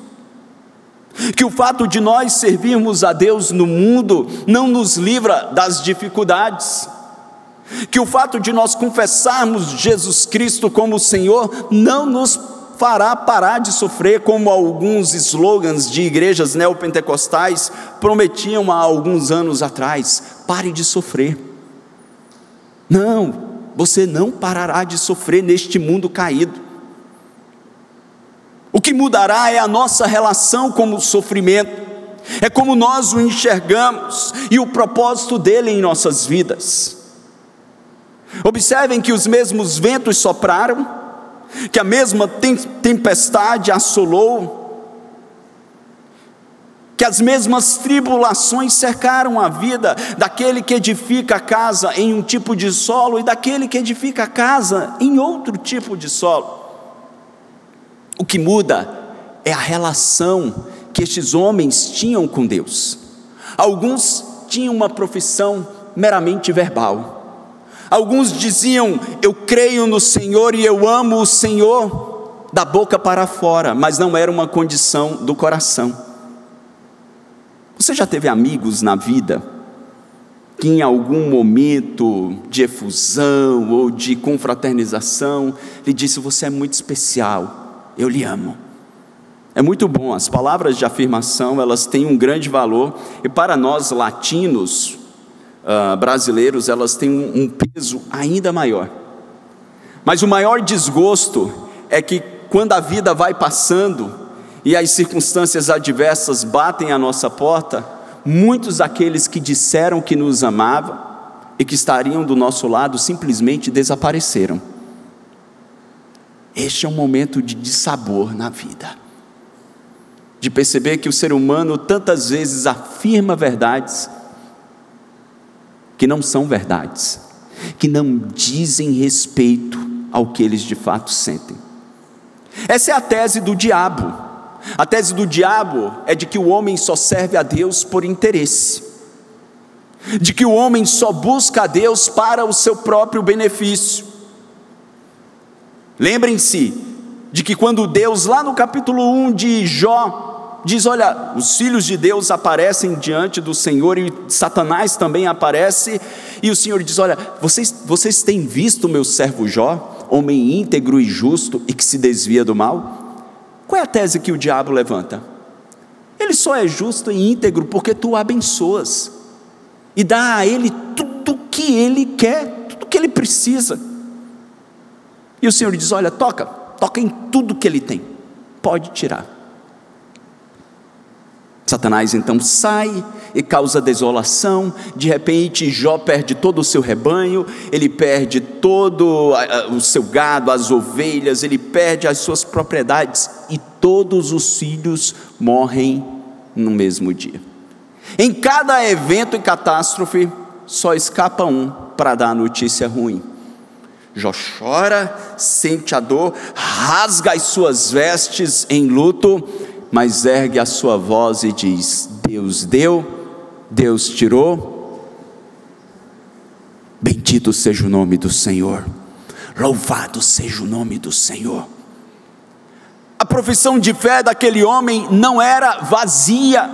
[SPEAKER 2] Que o fato de nós servirmos a Deus no mundo não nos livra das dificuldades. Que o fato de nós confessarmos Jesus Cristo como Senhor não nos fará parar de sofrer, como alguns slogans de igrejas neopentecostais prometiam há alguns anos atrás: pare de sofrer. Não, você não parará de sofrer neste mundo caído. O que mudará é a nossa relação com o sofrimento, é como nós o enxergamos e o propósito dele em nossas vidas. Observem que os mesmos ventos sopraram, que a mesma tempestade assolou, que as mesmas tribulações cercaram a vida daquele que edifica a casa em um tipo de solo e daquele que edifica a casa em outro tipo de solo. O que muda é a relação que estes homens tinham com Deus. Alguns tinham uma profissão meramente verbal, Alguns diziam: Eu creio no Senhor e eu amo o Senhor, da boca para fora, mas não era uma condição do coração. Você já teve amigos na vida que, em algum momento de efusão ou de confraternização, lhe disse: Você é muito especial, eu lhe amo. É muito bom, as palavras de afirmação elas têm um grande valor e para nós latinos, uh, brasileiros, elas têm um, um peso ainda maior. Mas o maior desgosto é que quando a vida vai passando e as circunstâncias adversas batem à nossa porta, muitos daqueles que disseram que nos amavam e que estariam do nosso lado simplesmente desapareceram. Este é um momento de dissabor na vida, de perceber que o ser humano tantas vezes afirma verdades que não são verdades, que não dizem respeito ao que eles de fato sentem. Essa é a tese do diabo. A tese do diabo é de que o homem só serve a Deus por interesse, de que o homem só busca a Deus para o seu próprio benefício. Lembrem-se de que quando Deus, lá no capítulo 1 de Jó, diz: Olha, os filhos de Deus aparecem diante do Senhor e Satanás também aparece, e o Senhor diz: Olha, vocês, vocês têm visto o meu servo Jó, homem íntegro e justo e que se desvia do mal? Qual é a tese que o diabo levanta? Ele só é justo e íntegro porque tu o abençoas e dá a ele tudo que ele quer, tudo que ele precisa. E o Senhor diz: Olha, toca, toca em tudo que ele tem, pode tirar. Satanás então sai e causa desolação. De repente, Jó perde todo o seu rebanho, ele perde todo o seu gado, as ovelhas, ele perde as suas propriedades e todos os filhos morrem no mesmo dia. Em cada evento e catástrofe, só escapa um para dar a notícia ruim. Jó chora, sente a dor, rasga as suas vestes em luto mas ergue a sua voz e diz: Deus deu, Deus tirou. Bendito seja o nome do Senhor, louvado seja o nome do Senhor. A profissão de fé daquele homem não era vazia,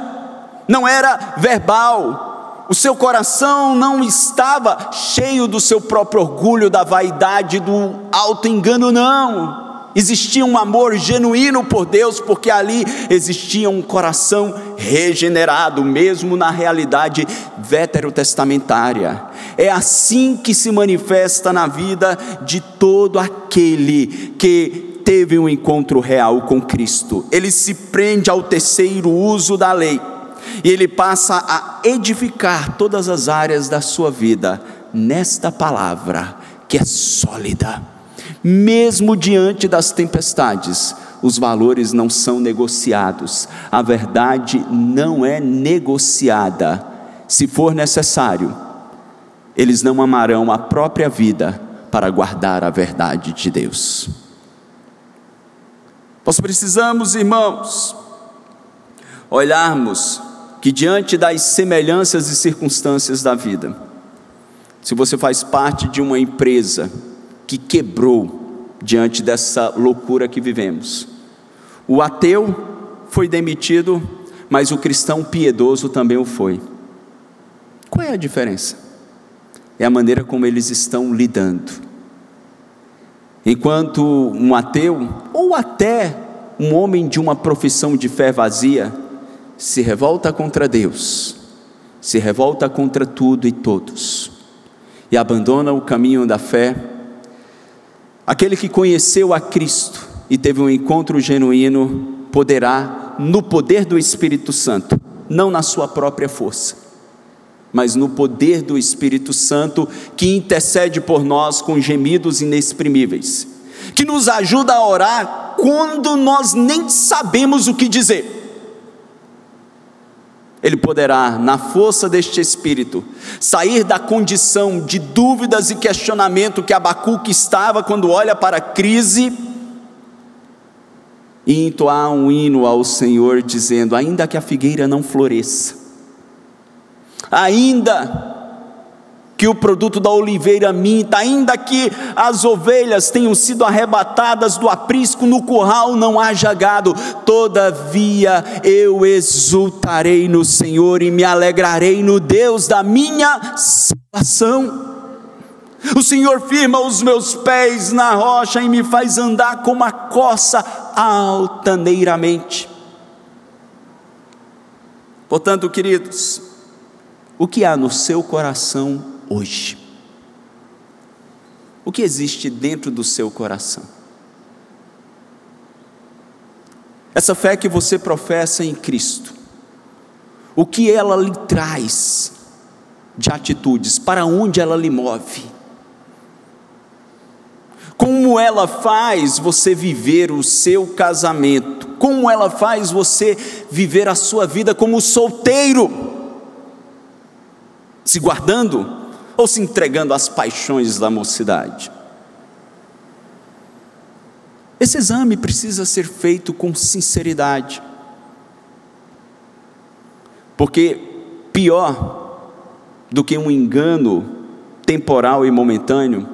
[SPEAKER 2] não era verbal, o seu coração não estava cheio do seu próprio orgulho, da vaidade, do alto engano, não Existia um amor genuíno por Deus, porque ali existia um coração regenerado, mesmo na realidade veterotestamentária. É assim que se manifesta na vida de todo aquele que teve um encontro real com Cristo. Ele se prende ao terceiro uso da lei e ele passa a edificar todas as áreas da sua vida nesta palavra que é sólida mesmo diante das tempestades, os valores não são negociados, a verdade não é negociada. Se for necessário, eles não amarão a própria vida para guardar a verdade de Deus. Nós precisamos, irmãos, olharmos que diante das semelhanças e circunstâncias da vida, se você faz parte de uma empresa, que quebrou diante dessa loucura que vivemos. O ateu foi demitido, mas o cristão piedoso também o foi. Qual é a diferença? É a maneira como eles estão lidando. Enquanto um ateu, ou até um homem de uma profissão de fé vazia, se revolta contra Deus, se revolta contra tudo e todos, e abandona o caminho da fé, Aquele que conheceu a Cristo e teve um encontro genuíno poderá, no poder do Espírito Santo, não na sua própria força, mas no poder do Espírito Santo que intercede por nós com gemidos inexprimíveis, que nos ajuda a orar quando nós nem sabemos o que dizer ele poderá, na força deste Espírito, sair da condição de dúvidas e questionamento que Abacuque estava quando olha para a crise e entoar um hino ao Senhor, dizendo: Ainda que a figueira não floresça, ainda que o produto da oliveira minta, ainda que as ovelhas tenham sido arrebatadas do aprisco, no curral não haja gado, todavia eu exultarei no Senhor e me alegrarei no Deus da minha salvação. O Senhor firma os meus pés na rocha e me faz andar como a coça altaneiramente. Portanto, queridos, o que há no seu coração hoje? O que existe dentro do seu coração? Essa fé que você professa em Cristo, o que ela lhe traz de atitudes, para onde ela lhe move? Como ela faz você viver o seu casamento? Como ela faz você viver a sua vida como solteiro? Se guardando ou se entregando às paixões da mocidade? Esse exame precisa ser feito com sinceridade. Porque pior do que um engano temporal e momentâneo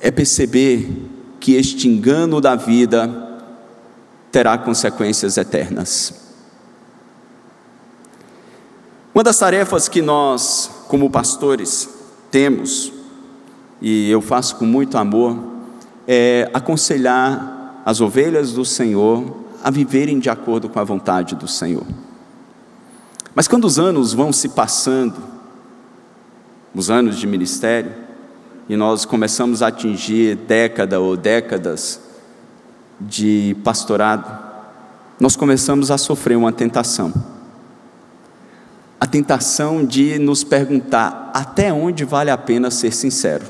[SPEAKER 2] é perceber que este engano da vida terá consequências eternas. Uma das tarefas que nós, como pastores, temos, e eu faço com muito amor, é aconselhar as ovelhas do Senhor a viverem de acordo com a vontade do Senhor. Mas quando os anos vão se passando, os anos de ministério, e nós começamos a atingir década ou décadas de pastorado, nós começamos a sofrer uma tentação. A tentação de nos perguntar até onde vale a pena ser sincero.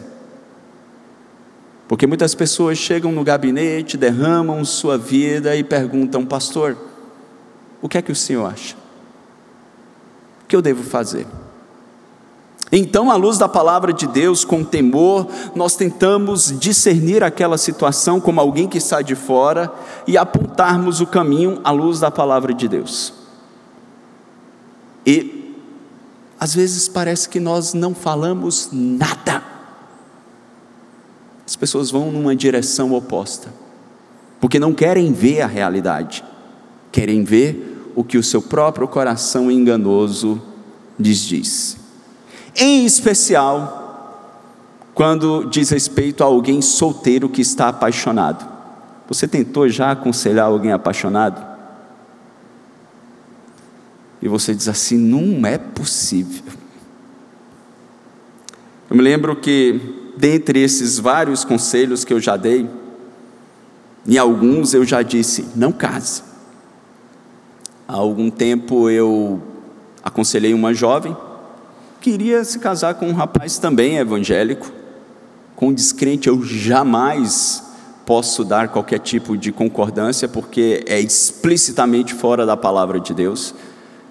[SPEAKER 2] Porque muitas pessoas chegam no gabinete, derramam sua vida e perguntam, pastor, o que é que o senhor acha? O que eu devo fazer? Então, à luz da palavra de Deus, com temor, nós tentamos discernir aquela situação como alguém que está de fora e apontarmos o caminho à luz da palavra de Deus. E, às vezes, parece que nós não falamos nada. As pessoas vão numa direção oposta, porque não querem ver a realidade, querem ver o que o seu próprio coração enganoso lhes diz em especial quando diz respeito a alguém solteiro que está apaixonado. Você tentou já aconselhar alguém apaixonado? E você diz assim: não é possível. Eu me lembro que, dentre esses vários conselhos que eu já dei, em alguns eu já disse: não case. Há algum tempo eu aconselhei uma jovem queria se casar com um rapaz também evangélico. Com descrente eu jamais posso dar qualquer tipo de concordância, porque é explicitamente fora da palavra de Deus.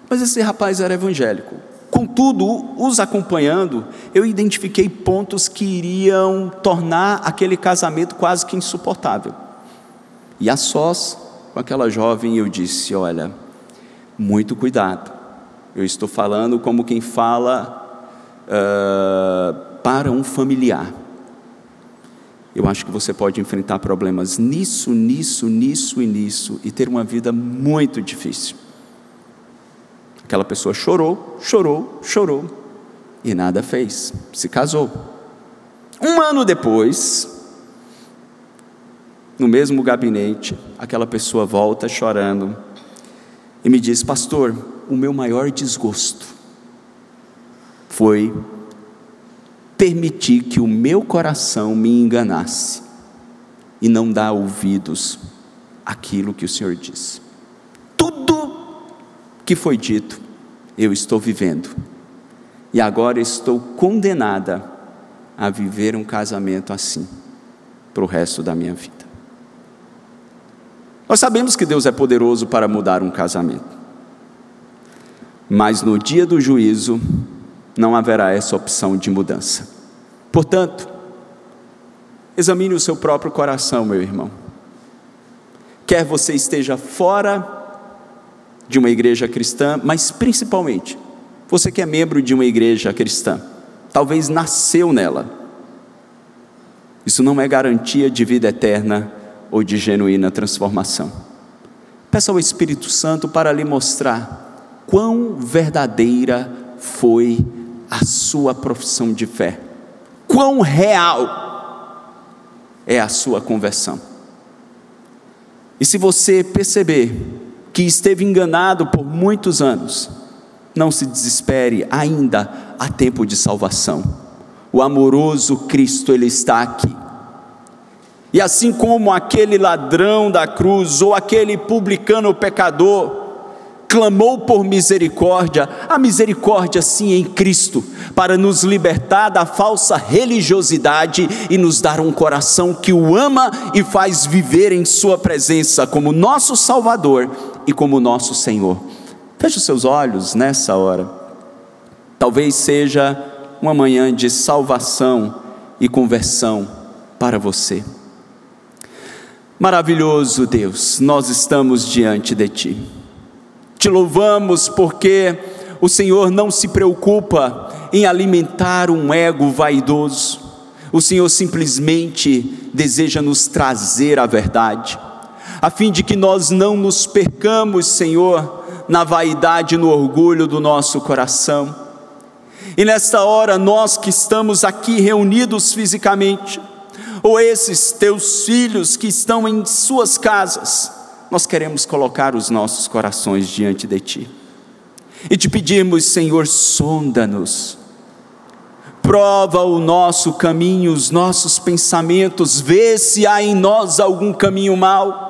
[SPEAKER 2] Mas esse rapaz era evangélico. Contudo, os acompanhando, eu identifiquei pontos que iriam tornar aquele casamento quase que insuportável. E a sós com aquela jovem, eu disse: Olha, muito cuidado. Eu estou falando como quem fala uh, para um familiar. Eu acho que você pode enfrentar problemas nisso, nisso, nisso e nisso e ter uma vida muito difícil. Aquela pessoa chorou, chorou, chorou e nada fez, se casou. Um ano depois, no mesmo gabinete, aquela pessoa volta chorando e me diz: Pastor, o meu maior desgosto foi permitir que o meu coração me enganasse e não dar ouvidos àquilo que o Senhor disse. Que foi dito, eu estou vivendo. E agora estou condenada a viver um casamento assim para o resto da minha vida. Nós sabemos que Deus é poderoso para mudar um casamento. Mas no dia do juízo, não haverá essa opção de mudança. Portanto, examine o seu próprio coração, meu irmão. Quer você esteja fora de uma igreja cristã, mas principalmente, você que é membro de uma igreja cristã, talvez nasceu nela. Isso não é garantia de vida eterna ou de genuína transformação. Peça ao Espírito Santo para lhe mostrar quão verdadeira foi a sua profissão de fé, quão real é a sua conversão. E se você perceber que esteve enganado por muitos anos, não se desespere, ainda há tempo de salvação. O amoroso Cristo, Ele está aqui. E assim como aquele ladrão da cruz, ou aquele publicano pecador, clamou por misericórdia, a misericórdia sim em Cristo, para nos libertar da falsa religiosidade e nos dar um coração que o ama e faz viver em Sua presença como nosso Salvador e como nosso Senhor. Feche os seus olhos nessa hora. Talvez seja uma manhã de salvação e conversão para você. Maravilhoso Deus, nós estamos diante de Ti. Te louvamos porque o Senhor não se preocupa em alimentar um ego vaidoso. O Senhor simplesmente deseja nos trazer a verdade, a fim de que nós não nos percamos, Senhor, na vaidade e no orgulho do nosso coração. E nesta hora, nós que estamos aqui reunidos fisicamente, ou esses teus filhos que estão em suas casas, nós queremos colocar os nossos corações diante de Ti. E te pedimos, Senhor, sonda-nos, prova o nosso caminho, os nossos pensamentos, vê se há em nós algum caminho mau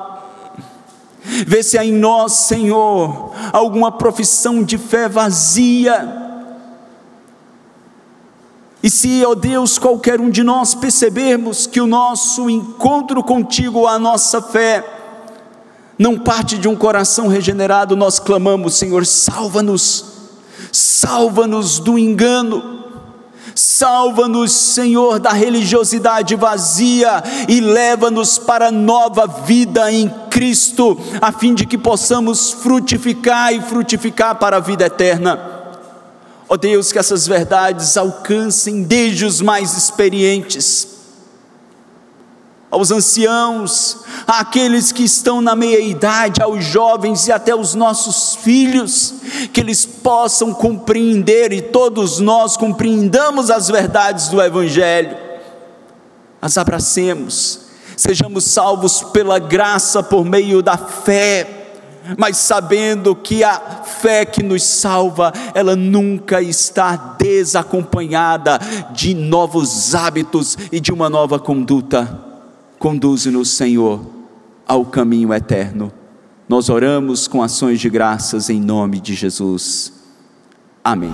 [SPEAKER 2] Vê se há em nós, Senhor, alguma profissão de fé vazia. E se, ó Deus, qualquer um de nós percebermos que o nosso encontro contigo, a nossa fé, não parte de um coração regenerado, nós clamamos, Senhor, salva-nos, salva-nos do engano Salva-nos, Senhor, da religiosidade vazia e leva-nos para nova vida em Cristo, a fim de que possamos frutificar e frutificar para a vida eterna. Ó oh Deus, que essas verdades alcancem desde os mais experientes aos anciãos, àqueles que estão na meia-idade, aos jovens e até os nossos filhos, que eles possam compreender e todos nós compreendamos as verdades do Evangelho, as abracemos, sejamos salvos pela graça por meio da fé, mas sabendo que a fé que nos salva, ela nunca está desacompanhada de novos hábitos e de uma nova conduta Conduze-nos, Senhor, ao caminho eterno. Nós oramos com ações de graças em nome de Jesus. Amém.